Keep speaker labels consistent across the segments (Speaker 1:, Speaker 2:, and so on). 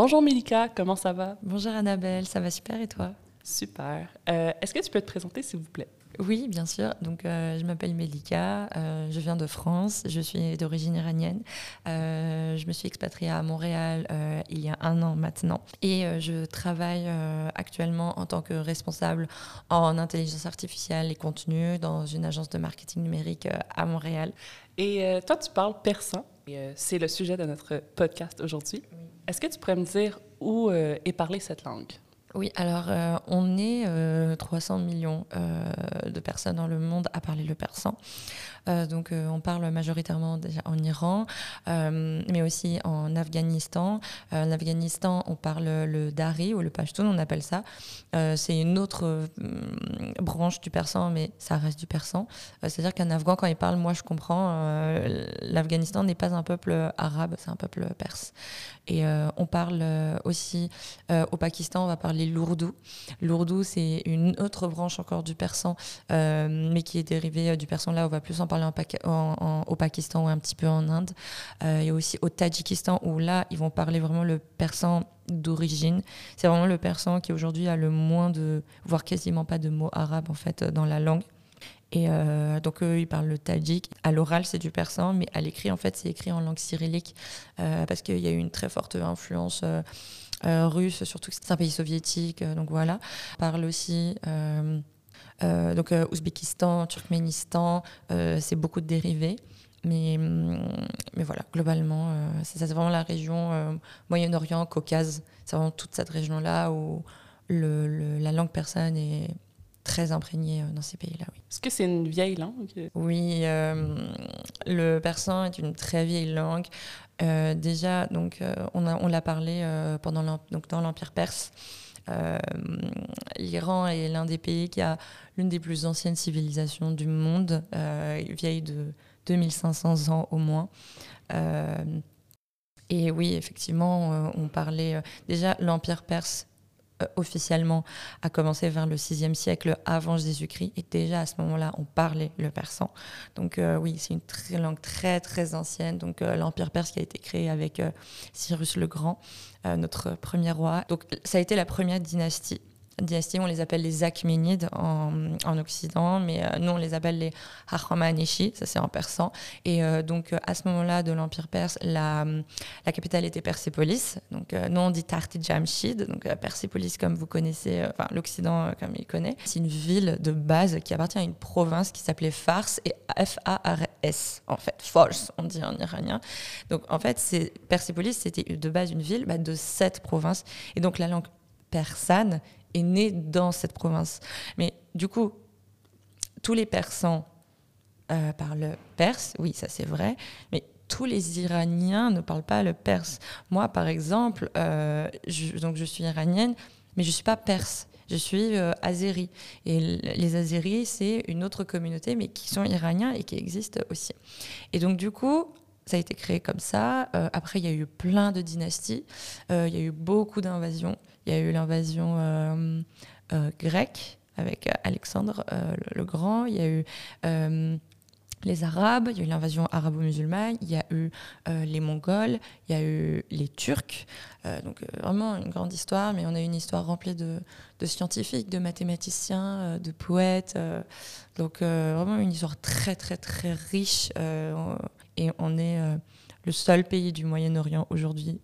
Speaker 1: Bonjour Milika, comment ça va?
Speaker 2: Bonjour Annabelle, ça va super et toi?
Speaker 1: Super. Euh, est-ce que tu peux te présenter s'il vous plaît?
Speaker 2: Oui, bien sûr. Donc, euh, je m'appelle Melika, euh, je viens de France, je suis d'origine iranienne. je me suis expatriée à Montréal il y a un an maintenant et je travaille actuellement en tant que responsable en intelligence artificielle et contenu dans une agence de marketing numérique à Montréal.
Speaker 1: Et toi, tu parles persan. C'est le sujet de notre podcast aujourd'hui. Est-ce que tu pourrais me dire où est parlée cette langue?
Speaker 2: Oui, alors euh, on est 300 euh, millions euh, de personnes dans le monde à parler le persan. donc on parle majoritairement déjà en Iran, mais aussi en Afghanistan. en Afghanistan, on parle le dari ou le pashtun, on appelle ça. c'est une autre branche du persan, mais ça reste du persan. C'est-à-dire qu'un Afghan, quand il parle, moi je comprends, l'Afghanistan n'est pas un peuple arabe, c'est un peuple perse. Et on parle aussi au Pakistan, on va parler l'ourdou. L'ourdou, c'est une autre branche encore du persan, euh, mais qui est dérivée euh, du persan. Là, on va plus en parler au Pakistan ou un petit peu en Inde. Euh, et aussi au Tadjikistan, où là, ils vont parler vraiment le persan d'origine. C'est vraiment le persan qui aujourd'hui a le moins de, voire quasiment pas de mots arabes en fait dans la langue. Et donc eux, ils parlent le tadjik. À l'oral, c'est du persan, mais à l'écrit, en fait, c'est écrit en langue cyrillique parce qu'il y a eu une très forte influence euh, russe, surtout que c'est un pays soviétique, euh, donc voilà. On parle aussi euh, donc Ouzbékistan, Turkménistan, c'est beaucoup de dérivés. Mais, mais voilà, globalement, c'est vraiment la région Moyen-Orient, Caucase. C'est vraiment toute cette région-là où le, la langue persane est très imprégnée dans ces pays-là. Oui.
Speaker 1: Est-ce que c'est une vieille langue?
Speaker 2: Oui, le persan est une très vieille langue. Euh, déjà, donc, euh, on, on l'a parlé euh, pendant donc dans l'Empire perse. L'Iran est l'un des pays qui a l'une des plus anciennes civilisations du monde, vieille de 2500 ans au moins. et oui, effectivement, on parlait déjà l'Empire perse euh, officiellement a commencé vers le 6e siècle avant Jésus-Christ. Et déjà à ce moment-là, on parlait le persan. Donc euh, oui, c'est une très, langue très très ancienne. Donc euh, l'Empire perse qui a été créé avec Cyrus le Grand, notre premier roi. Donc ça a été la première dynastie on les appelle les Achaéménides en, en Occident, mais euh, nous on les appelle les Hachamaneshi, ça c'est en persan. Et euh, donc à ce moment-là de l'Empire perse, la, la, capitale était Persépolis. Donc euh, nous on dit Tarti Jamshid, donc Persépolis comme vous connaissez, enfin l'Occident comme il connaît. C'est une ville de base qui appartient à une province qui s'appelait Fars et F-A-R-S en fait, Fars on dit en iranien. Donc en fait Persépolis c'était de base une ville bah, de sept provinces et donc la langue persane est né dans cette province. Mais du coup, tous les Persans euh, parlent perse, oui, ça c'est vrai, mais tous les Iraniens ne parlent pas le perse. Moi, par exemple, euh, je, donc je suis iranienne, mais je ne suis pas perse. Je suis euh, azéri. Et les Azéris, c'est une autre communauté, mais qui sont iraniens et qui existent aussi. Et donc, du coup, ça a été créé comme ça. Euh, après, il y a eu plein de dynasties. Euh, il y a eu beaucoup d'invasions. Il y a eu l'invasion euh, grecque avec Alexandre le, Grand. Il y a eu les Arabes, il y a eu l'invasion arabo-musulmane, il y a eu les Mongols, il y a eu les Turcs. donc vraiment une grande histoire, mais on a une histoire remplie de, de scientifiques, de mathématiciens, de poètes. donc vraiment une histoire très très très riche et on est euh, le seul pays du Moyen-Orient aujourd'hui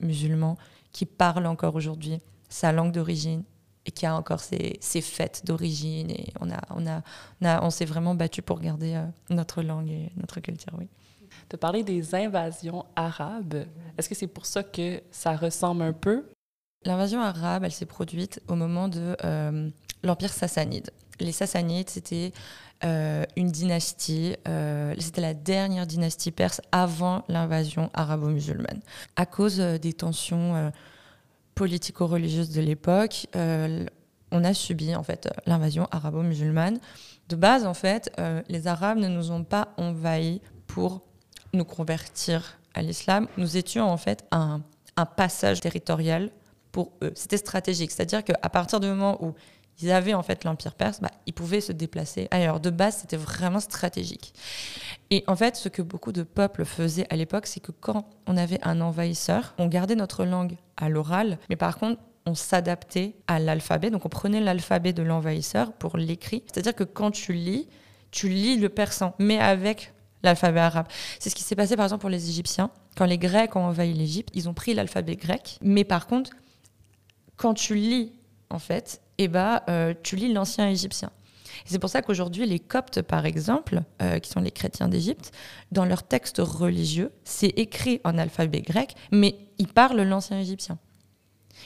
Speaker 2: musulman qui parle encore aujourd'hui sa langue d'origine et qui a encore ses, fêtes d'origine. Et on, a, on, a, on, s'est vraiment battu pour garder euh, notre langue et notre culture, oui.
Speaker 1: Tu parlé des invasions arabes. Est-ce que c'est pour ça que ça ressemble un peu?
Speaker 2: L'invasion arabe, elle s'est produite au moment de euh, l'Empire sassanide. Les Sassanides, c'était une dynastie, euh, c'était la dernière dynastie perse avant l'invasion arabo-musulmane. À cause euh, des tensions politico-religieuses de l'époque, on a subi en fait l'invasion arabo-musulmane. De base, en fait, les Arabes ne nous ont pas envahis pour nous convertir à l'islam. Nous étions en fait un, un passage territorial pour eux. C'était stratégique, c'est-à-dire qu'à partir du moment où ils avaient en fait l'Empire perse, bah, ils pouvaient se déplacer ailleurs. De base, c'était vraiment stratégique. Et en fait, ce que beaucoup de peuples faisaient à l'époque, c'est que quand on avait un envahisseur, on gardait notre langue à l'oral, mais par contre, on s'adaptait à l'alphabet. Donc on prenait l'alphabet de l'envahisseur pour l'écrit. C'est-à-dire que quand tu lis, tu lis le persan, mais avec l'alphabet arabe. C'est ce qui s'est passé par exemple pour les Égyptiens. Quand les Grecs ont envahi l'Égypte, ils ont pris l'alphabet grec, mais par contre, quand tu lis, en fait, eh ben, euh, tu lis l'ancien égyptien. c'est pour ça qu'aujourd'hui, les Coptes, par exemple, euh, qui sont les chrétiens d'Égypte, dans leurs textes religieux, c'est écrit en alphabet grec, mais ils parlent l'ancien égyptien.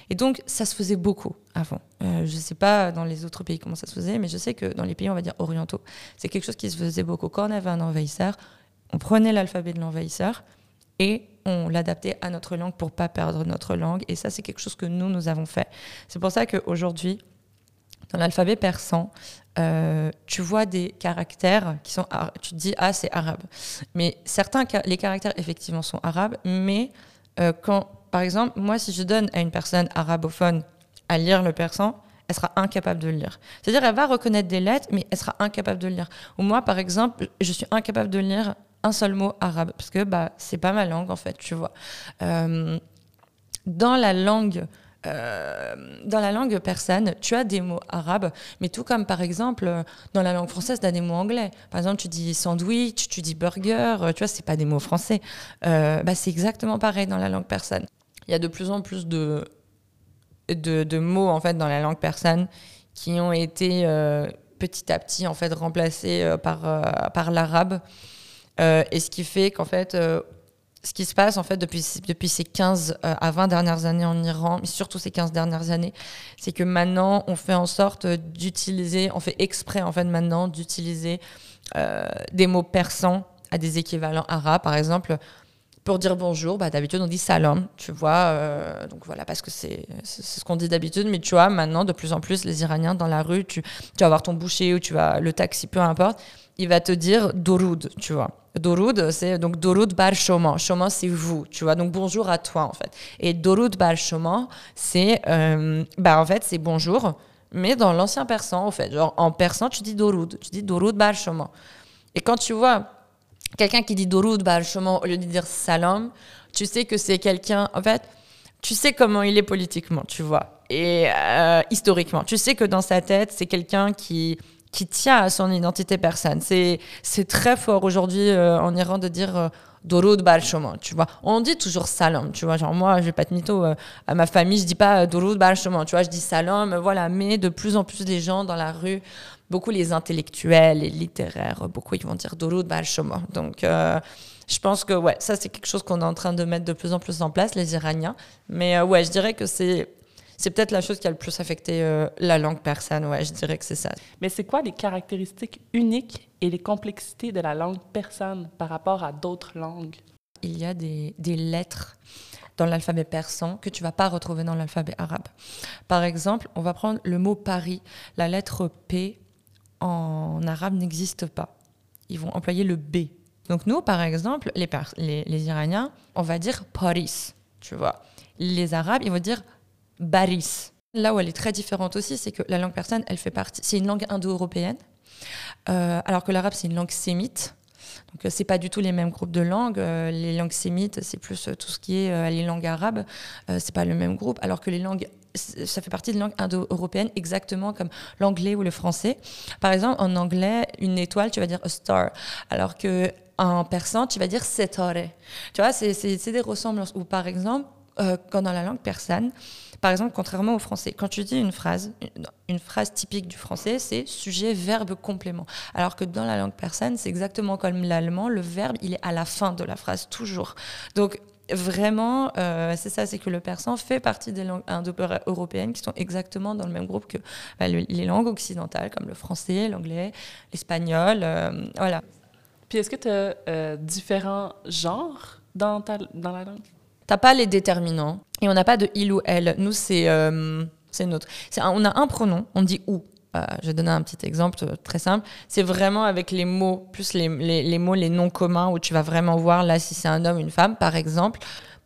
Speaker 2: Et donc, ça se faisait beaucoup avant. Euh, je ne sais pas dans les autres pays comment ça se faisait, mais je sais que dans les pays, on va dire, orientaux, c'est quelque chose qui se faisait beaucoup. Quand on avait un envahisseur, on prenait l'alphabet de l'envahisseur et on l'adaptait à notre langue pour pas perdre notre langue. Et ça, c'est quelque chose que nous, nous avons fait. C'est pour ça qu'aujourd'hui, dans l'alphabet persan, euh, tu vois des caractères qui sont... Tu te dis, ah, c'est arabe. Mais certains, les caractères, effectivement, sont arabes, mais euh, quand par exemple, moi, si je donne à une personne arabophone à lire le persan, elle sera incapable de le lire. C'est-à-dire, elle va reconnaître des lettres, mais elle sera incapable de le lire. Ou moi, par exemple, je suis incapable de lire un seul mot arabe, parce que bah, c'est pas ma langue, en fait, tu vois. Euh, dans la langue euh, dans la langue persane, tu as des mots arabes, mais tout comme par exemple dans la langue française, tu as des mots anglais. Par exemple, tu dis sandwich, tu dis burger, tu vois, c'est pas des mots français. Euh, bah, c'est exactement pareil dans la langue persane il y a de plus en plus de, de, mots en fait dans la langue persane qui ont été euh, petit à petit en fait remplacés euh, par, euh, par l'arabe. et ce qui fait qu'en fait, ce qui se passe en fait depuis, ces 15 à 20 dernières années en Iran, mais surtout ces 15 dernières années, c'est que maintenant on fait en sorte d'utiliser, on fait exprès en fait maintenant d'utiliser des mots persans à des équivalents arabes. Par exemple, pour dire bonjour, bah, d'habitude on dit salam, tu vois. Euh, donc voilà, parce que c'est ce qu'on dit d'habitude. Mais tu vois, maintenant, de plus en plus, les Iraniens dans la rue, tu, vas voir ton boucher ou tu vas le taxi, peu importe, il va te dire Doroud, tu vois. Doroud, c'est donc Doroud bar Shoma. Shoma, c'est vous, tu vois. Donc bonjour à toi, en fait. Et Doroud bar Shoma, c'est euh, bah, en fait, c'est bonjour, mais dans l'ancien persan, en fait. Genre en persan, tu dis Doroud, tu dis Doroud bar Shoma. Et quand tu vois quelqu'un qui dit Doroud bah, au lieu de dire salam, tu sais que c'est quelqu'un, en fait, tu sais comment il est politiquement, tu vois, et euh, historiquement. Tu sais que dans sa tête, c'est quelqu'un qui, qui tient à son identité persane. C'est, très fort aujourd'hui euh, en Iran de dire euh, Doroud Bal tu vois. On dit toujours salam, tu vois. Genre, moi, je vais pas te mytho, à ma famille, je dis pas Doroud Bal tu vois. Je dis salam, voilà. Mais de plus en plus, les gens dans la rue beaucoup les intellectuels, les littéraires, beaucoup ils vont dire Doroud Balshoma. Donc euh, je pense que ouais, ça c'est quelque chose qu'on est en train de mettre de plus en plus en place, les Iraniens. Mais euh, ouais, je dirais que c'est c'est peut-être la chose qui a le plus affecté euh, la langue persane. Ouais, je dirais que c'est ça.
Speaker 1: Mais c'est quoi les caractéristiques uniques et les complexités de la langue persane par rapport à d'autres langues?
Speaker 2: Il y a des, des lettres dans l'alphabet persan que tu vas pas retrouver dans l'alphabet arabe. Par exemple, on va prendre le mot Paris. La lettre P en arabe n'existe pas. Ils vont employer le B. Donc nous, par exemple, les, les, Iraniens, on va dire Paris, tu vois. Les Arabes, ils vont dire Baris. Là où elle est très différente aussi, c'est que la langue persane, elle fait partie, c'est une langue indo-européenne, euh, alors que l'arabe, c'est une langue sémite. Donc euh, c'est pas du tout les mêmes groupes de langues. Euh, les langues sémites, c'est plus tout ce qui est les langues arabes. c'est pas le même groupe. Alors que les langues ça fait partie de langue indo-européenne, exactement comme l'anglais ou le français. Par exemple, en anglais, une étoile, tu vas dire a star, alors que en persan, tu vas dire setare. Tu vois, c'est des ressemblances. Ou par exemple, euh, quand dans la langue persane, par exemple, contrairement au français, quand tu dis une phrase, une, phrase typique du français, c'est sujet, verbe, complément. Alors que dans la langue persane, c'est exactement comme l'allemand, le verbe, il est à la fin de la phrase, toujours. Donc, vraiment, euh, c'est ça, c'est que le persan fait partie des langues indo-européennes qui sont exactement dans le même groupe que bah, les langues occidentales, comme le français, l'anglais, l'espagnol, euh, voilà.
Speaker 1: Puis est-ce que tu as euh, différents genres dans, ta, dans la langue?
Speaker 2: T'as pas les déterminants et on n'a pas de il ou elle. Nous, c'est c'est notre. On a un pronom, on dit ou. Euh, je vais donner un petit exemple euh, très simple. C'est vraiment avec les mots, plus les, les, mots, les noms communs, où tu vas vraiment voir là si c'est un homme une femme. Par exemple,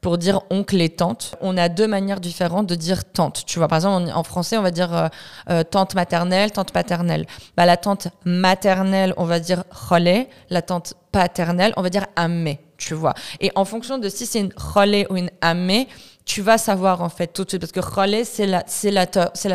Speaker 2: pour dire oncle et tante. On a deux manières différentes de dire tante. Tu vois, par exemple, en français, on va dire euh, euh, tante maternelle, tante paternelle. Bah, la tante maternelle, on va dire relais. La tante paternelle, on va dire amé. Tu vois. Et en fonction de si c'est une relais ou une amé, tu vas savoir en fait tout de suite. Parce que relais c'est la c'est la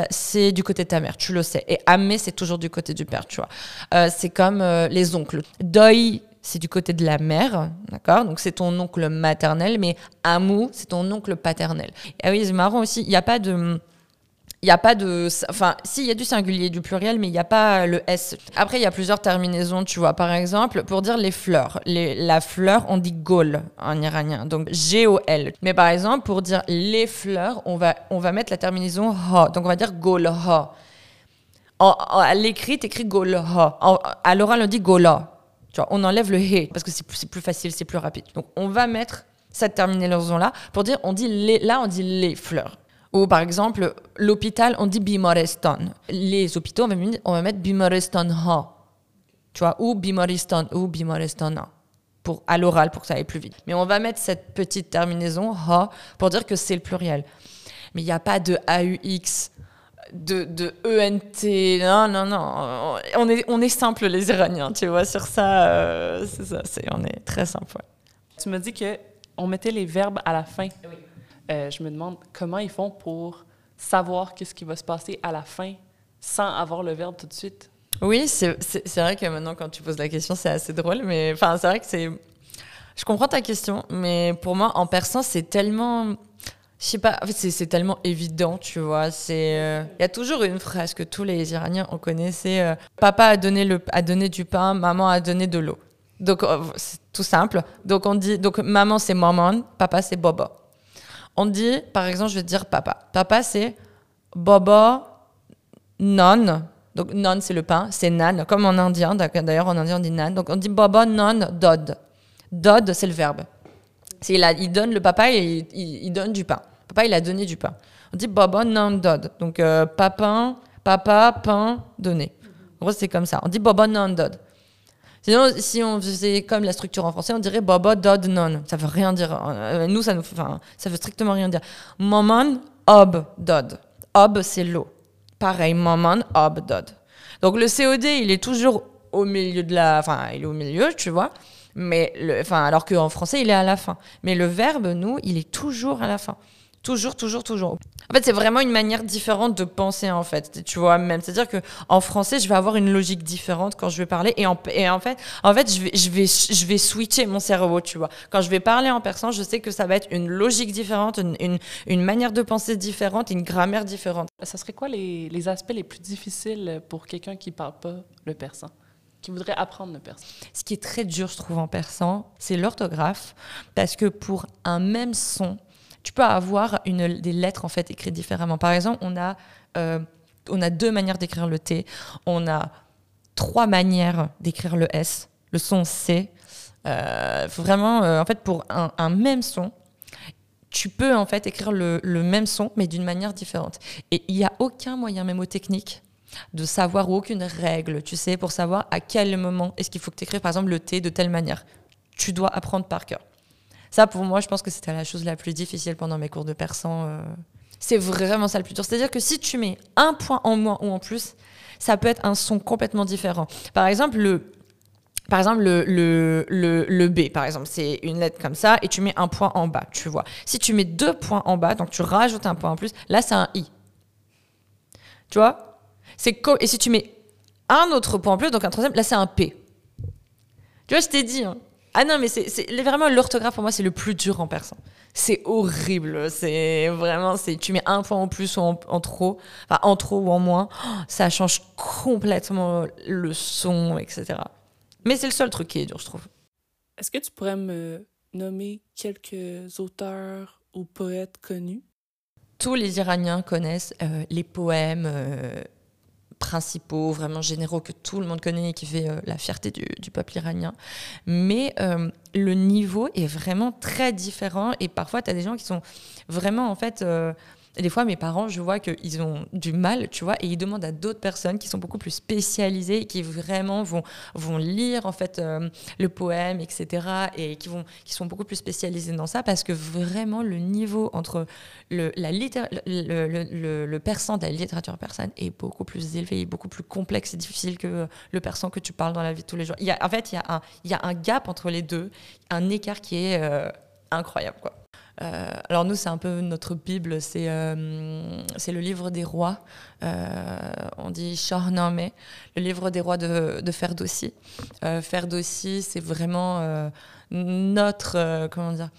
Speaker 2: c'est du côté de ta mère tu le sais. Et amé c'est toujours du côté du père tu vois. Euh, c'est comme les oncles. Deuil c'est du côté de la mère, d'accord? Donc c'est ton oncle maternel, mais Amou, c'est ton oncle paternel. Et oui, c'est marrant aussi, il n'y a pas de... Il n'y a pas de. Enfin, si, il y a du singulier, du pluriel, mais il n'y a pas le S. Après, il y a plusieurs terminaisons, tu vois. Par exemple, pour dire les fleurs. La fleur, on dit gol en iranien. Donc, G-O-L. Mais par exemple, pour dire les fleurs, on va, on va mettre la terminaison ha. Donc, on va dire gol ha. à l'écrit, écrit gol ha. À l'oral, on dit gola on enlève le he parce que c'est plus, facile, c'est plus rapide. Donc, on va mettre cette terminaison-là pour dire, on dit les, là, on dit les fleurs. Ou par exemple, l'hôpital, on dit Bimoreston. Les hôpitaux, on va, mettre Bimoreston ha. Tu vois, ou Bimoreston, ou Bimoreston Pour, à l'oral, pour que ça aille plus vite. Mais on va mettre cette petite terminaison ha pour dire que c'est le pluriel. Mais il n'y a pas de AUX de, de ENT. Non, non, non. On est, on est simple, les Iraniens, tu vois. Sur ça, euh, c'est ça. C'est, on est très simple.
Speaker 1: Tu me dis qu'on mettait les verbes à la fin. Oui. Euh, je me demande comment ils font pour savoir qu'est-ce qui va se passer à la fin sans avoir le verbe tout de suite.
Speaker 2: Oui, c'est, vrai que maintenant, quand tu poses la question, c'est assez drôle. Mais enfin, c'est vrai que c'est. Je comprends ta question, mais pour moi, en persan, c'est tellement je sais pas, c'est tellement évident, tu vois. Euh, il y a toujours une phrase que tous les Iraniens ont connaît, c'est euh, papa a donné le, a donné du pain, maman a donné de l'eau. Donc c'est tout simple. Donc on dit, donc maman c'est maman, papa c'est bobo. On dit, par exemple, je vais dire papa. Papa c'est bobo non. Donc non c'est le pain, c'est nan, comme en indien. D'ailleurs en indien on dit nan. Donc on dit bobo non dod. Dod c'est le verbe. Il, a, il donne le papa et il donne du pain. Papa, il a donné du pain. On dit baba nan dod. Donc, euh, papa, papa, pain, donné. En gros, c'est comme ça. On dit baba nan dod. Sinon, si on faisait comme la structure en français, on dirait baba dod non. Ça veut rien dire. Euh, nous, ça nous, veut strictement rien dire. Maman, ob dod. Ob, c'est l'eau. Pareil, maman, ob dod. Donc, le COD, il est toujours au milieu de la, enfin, il est au milieu, tu vois. Mais enfin, alors qu'en français, il est à la fin. Mais le verbe, nous, il est toujours à la fin. Toujours, toujours, toujours. En fait, c'est vraiment une manière différente de penser, en fait. Tu vois, même. C'est-à-dire que en français, je vais avoir une logique différente quand je vais parler. Et en, et en fait, en fait je, vais, je, vais, je vais switcher mon cerveau, tu vois. Quand je vais parler en persan, je sais que ça va être une logique différente, une, une, une manière de penser différente, une grammaire différente.
Speaker 1: Ça serait quoi les, les aspects les plus difficiles pour quelqu'un qui parle pas le persan qui voudrait apprendre le persan?
Speaker 2: Ce qui est très dur, je trouve, en persan, c'est l'orthographe, parce que pour un même son, tu peux avoir une, des lettres en fait écrites différemment. Par exemple, on a, euh, on a deux manières d'écrire le T, on a trois manières d'écrire le S, le son C. Euh, vraiment, euh, en fait, pour un, même son, tu peux en fait écrire le, le même son, mais d'une manière différente. Et il n'y a aucun moyen mémotechnique de savoir ou aucune règle, tu sais, pour savoir à quel moment est-ce qu'il faut que tu écrives, par exemple, le T de telle manière. Tu dois apprendre par cœur. Ça, pour moi, je pense que c'était la chose la plus difficile pendant mes cours de persan. Euh. C'est vraiment ça le plus dur. C'est-à-dire que si tu mets un point en moins ou en plus, ça peut être un son complètement différent. Par exemple, le, par exemple, le, le, le, B, par exemple, c'est une lettre comme ça, et tu mets un point en bas, tu vois. Si tu mets deux points en bas, donc tu rajoutes un point en plus, là, c'est un I. Tu vois? C'est Et si tu mets un autre point en plus, donc un troisième, là, c'est un P. Tu vois, je t'ai dit, hein. Ah non, mais c'est vraiment l'orthographe pour moi, c'est le plus dur en persan. C'est horrible. C'est vraiment, c'est tu mets un point en plus ou en, trop, enfin en trop ou en moins, ça change complètement le son, etc. Mais c'est le seul truc qui est dur, je trouve.
Speaker 1: Est-ce que tu pourrais me nommer quelques auteurs ou poètes connus?
Speaker 2: Tous les Iraniens connaissent euh, les poèmes. Euh, principaux, vraiment généraux que tout le monde connaît et qui fait euh, la fierté du, peuple iranien. Mais euh, le niveau est vraiment très différent et parfois tu as des gens qui sont vraiment en fait... Et des fois, mes parents, je vois qu'ils ont du mal, tu vois, et ils demandent à d'autres personnes qui sont beaucoup plus spécialisées, qui vraiment vont, vont lire, en fait, euh, le poème, etc., et qui, vont, qui sont beaucoup plus spécialisées dans ça, parce que vraiment, le niveau entre le, la le, le, le, persan de la littérature persane est beaucoup plus élevé, beaucoup plus complexe et difficile que le persan que tu parles dans la vie de tous les jours. Il y a, en fait, il y, a un, il y a un gap entre les deux, un écart qui est euh, incroyable, quoi. Euh, alors nous, c'est un peu notre Bible, c'est euh, le livre des rois. Euh, on dit Shahnameh, le livre des rois de, de Ferdowsi. Ferdowsi, c'est vraiment notre, comment dire,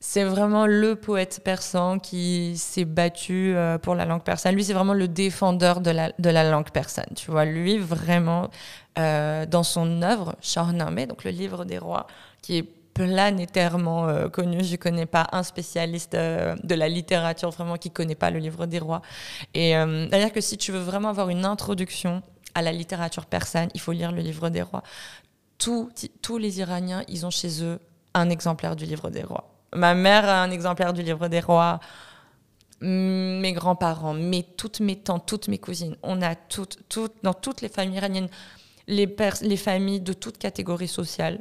Speaker 2: c'est vraiment le poète persan qui s'est battu pour la langue persane. Lui, c'est vraiment le défendeur de la, de la langue persane. Tu vois, lui, vraiment, dans son œuvre, Shahnameh, donc le livre des rois, qui est planétairement euh, connu. Je ne connais pas un spécialiste euh, de la littérature vraiment qui ne connaît pas le livre des rois. Et euh, que si tu veux vraiment avoir une introduction à la littérature persane, il faut lire le livre des rois. Tous, tous les Iraniens, ils ont chez eux un exemplaire du livre des rois. Ma mère a un exemplaire du livre des rois. Mes grands-parents, mes, toutes mes tantes, toutes mes cousines, on a toutes, toutes dans toutes les familles iraniennes, les, les familles de toutes catégories sociales,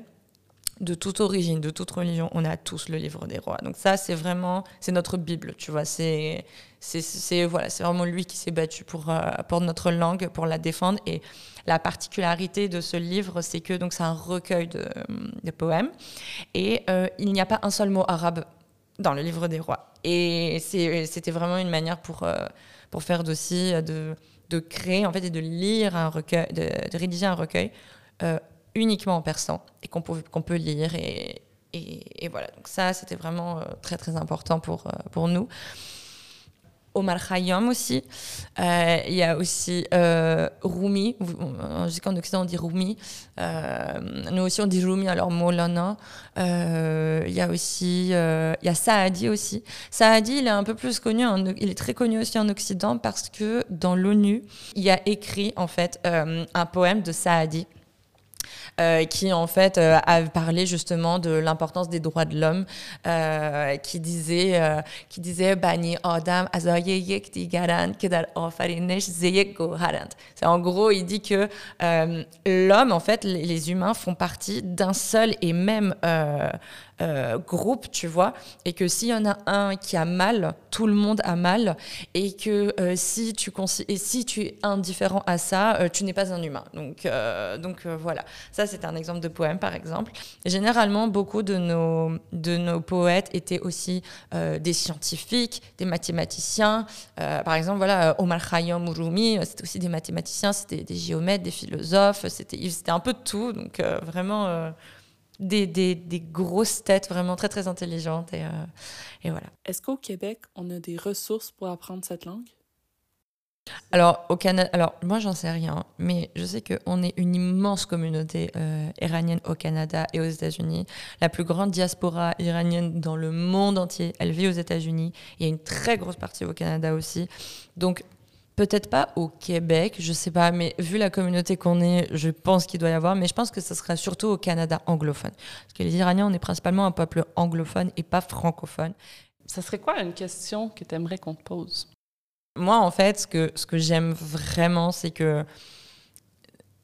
Speaker 2: de toute origine, de toute religion, on a tous le livre des rois. Donc ça, c'est vraiment, c'est notre Bible, tu vois. C'est, voilà, c'est vraiment lui qui s'est battu pour, euh, pour notre langue, pour la défendre. Et la particularité de ce livre, c'est que donc c'est un recueil de, poèmes et euh, il n'y a pas un seul mot arabe dans le livre des rois. Et c'était vraiment une manière pour, euh, pour faire d'aussi de, de créer en fait et de lire un recueil, de rédiger un recueil uniquement en persan et qu'on peut, qu'on peut lire. Et, et, voilà, donc ça, c'était vraiment euh, très, très important pour, euh, pour nous. Omar Khayyam aussi. Euh, il y a aussi Rumi. Je sais qu'en Occident, on dit Rumi. nous aussi, on dit Rumi, alors Molana. Il y a aussi il y a Saadi aussi. Saadi, il est un peu plus connu, il est très connu aussi en Occident parce que dans l'ONU, il y a écrit en fait un poème de Saadi euh, qui en fait euh, a parlé justement de l'importance des droits de l'homme, euh, qui disait, qui disait bani adam C'est en gros, il dit que l'homme, en fait, les, humains font partie d'un seul et même euh, groupe, tu vois, et que s'il y en a un qui a mal, tout le monde a mal, et que euh, si, tu et si tu es indifférent à ça, euh, tu n'es pas un humain. Donc, donc voilà, ça c'est un exemple de poème par exemple. généralement, beaucoup de nos, de nos poètes étaient aussi des scientifiques, des mathématiciens. par exemple, voilà, Omar Khayyam ou Rumi, c'était aussi des mathématiciens, c'était des géomètres, des philosophes, c'était un peu de tout. Donc vraiment des, des, des, grosses têtes vraiment très très intelligentes et, euh, et voilà.
Speaker 1: Est-ce qu'au Québec, on a des ressources pour apprendre cette langue?
Speaker 2: Alors, au Canada, alors moi j'en sais rien, mais je sais qu'on est une immense communauté euh, iranienne au Canada et aux États-Unis. La plus grande diaspora iranienne dans le monde entier, elle vit aux États-Unis. Il y a une très grosse partie au Canada aussi. Donc Peut-être pas au Québec, je sais pas, mais vu la communauté qu'on est, je pense qu'il doit y avoir, mais je pense que ce sera surtout au Canada anglophone. Parce que les Iraniens, on est principalement un peuple anglophone et pas francophone.
Speaker 1: Ça serait quoi une question que tu aimerais qu'on te pose?
Speaker 2: Moi, en fait, ce que, ce que j'aime vraiment, c'est que,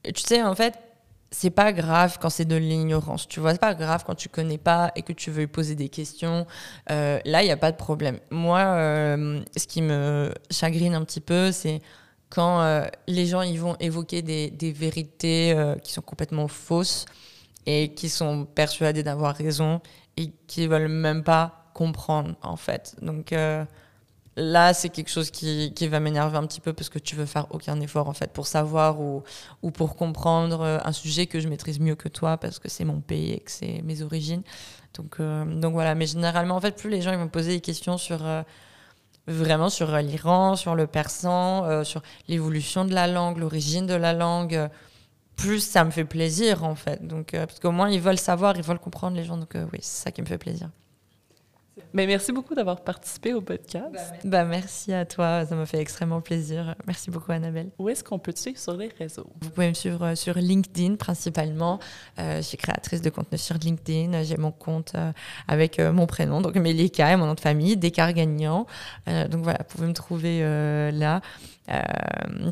Speaker 2: tu sais, en fait, c'est pas grave quand c'est de l'ignorance, tu vois, c'est pas grave quand tu connais pas et que tu veux poser des questions. Euh, là, il n'y a pas de problème. Moi, euh, ce qui me chagrine un petit peu, c'est quand euh, les gens ils vont évoquer des, des vérités qui sont complètement fausses et qui sont persuadés d'avoir raison et qui veulent même pas comprendre en fait. Donc là, c'est quelque chose qui, qui va m'énerver un petit peu parce que tu veux faire aucun effort en fait pour savoir ou, ou pour comprendre euh, un sujet que je maîtrise mieux que toi parce que c'est mon pays et que c'est mes origines. Donc, euh, donc voilà, mais généralement, en fait, plus les gens ils vont poser des questions sur euh, vraiment sur l'Iran, sur le persan, sur l'évolution de la langue, l'origine de la langue. plus ça me fait plaisir en fait. Donc, parce qu'au moins ils veulent savoir, ils veulent comprendre les gens. Donc oui, c'est ça qui me fait plaisir.
Speaker 1: Mais merci beaucoup d'avoir participé au podcast.
Speaker 2: Bah, merci à toi, ça m'a fait extrêmement plaisir. Merci beaucoup, Annabelle.
Speaker 1: Où est-ce qu'on peut te suivre sur les réseaux?
Speaker 2: Vous pouvez me suivre euh, sur LinkedIn principalement. Euh, je suis créatrice de contenu sur LinkedIn. J'ai mon compte euh, avec mon prénom, donc Melika et mon nom de famille, Descartes Gagnant. donc voilà, vous pouvez me trouver là. Euh,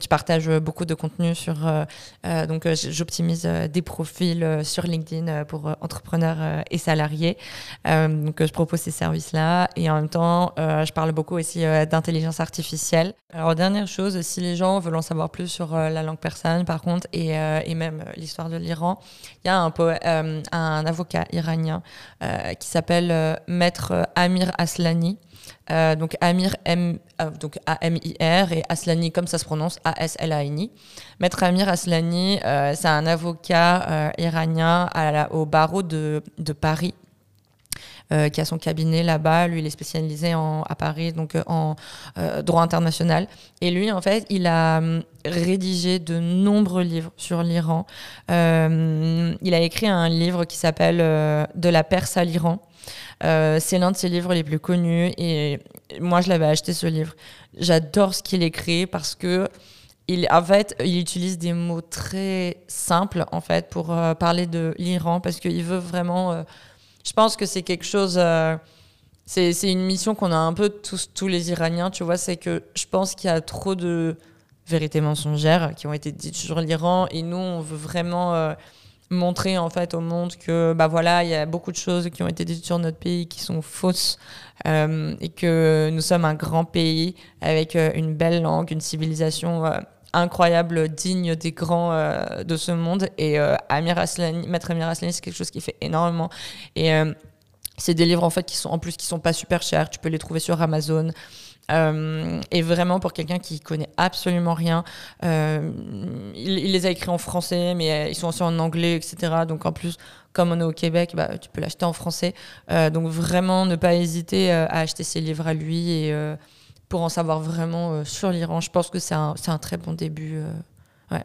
Speaker 2: je partage beaucoup de contenu sur. Euh, euh, donc, j'optimise des profils sur LinkedIn pour entrepreneurs et salariés. donc, je propose ces services-là. Et en même temps, je parle beaucoup aussi d'intelligence artificielle. Alors, dernière chose, si les gens veulent en savoir plus sur la langue persane, par contre, et, et même l'histoire de l'Iran, il y a un, un avocat iranien qui s'appelle Maître Amir Aslani. Euh, donc Amir M, euh, donc A-M-I-R et Aslani comme ça se prononce A-S-L-A-N-I. Maître Amir Aslani, euh, c'est un avocat iranien au barreau de, de Paris. Qui a son cabinet là-bas. Lui, il est spécialisé à Paris, donc en droit international. Et lui, en fait, il a hum, rédigé de nombreux livres sur l'Iran. il a écrit un livre qui s'appelle De la Perse à l'Iran. Euh, c'est l'un de ses livres les plus connus et moi je l'avais acheté ce livre. J'adore ce qu'il écrit parce que il, en fait, il utilise des mots très simples en fait pour euh, parler de l'Iran parce qu'il veut vraiment. Euh, je pense que c'est quelque chose. c'est une mission qu'on a un peu tous, tous les Iraniens, tu vois. C'est que je pense qu'il y a trop de vérités mensongères qui ont été dites sur l'Iran et nous, on veut vraiment montrer en fait au monde que bah voilà il y a beaucoup de choses qui ont été dites sur notre pays qui sont fausses euh, et que nous sommes un grand pays avec euh, une belle langue une civilisation euh, incroyable digne des grands de ce monde et Amir Aslani maître Amir Aslani c'est quelque chose qui fait énormément et c'est des livres en fait qui sont en plus qui sont pas super chers tu peux les trouver sur Amazon euh, et vraiment, pour quelqu'un qui connaît absolument rien, euh, il, les a écrits en français, mais euh, ils sont aussi en anglais, etc. Donc en plus, comme on est au Québec, bah, tu peux l'acheter en français. donc vraiment, ne pas hésiter à acheter ses livres à lui et pour en savoir vraiment sur l'Iran. Je pense que c'est un, très bon début. ouais.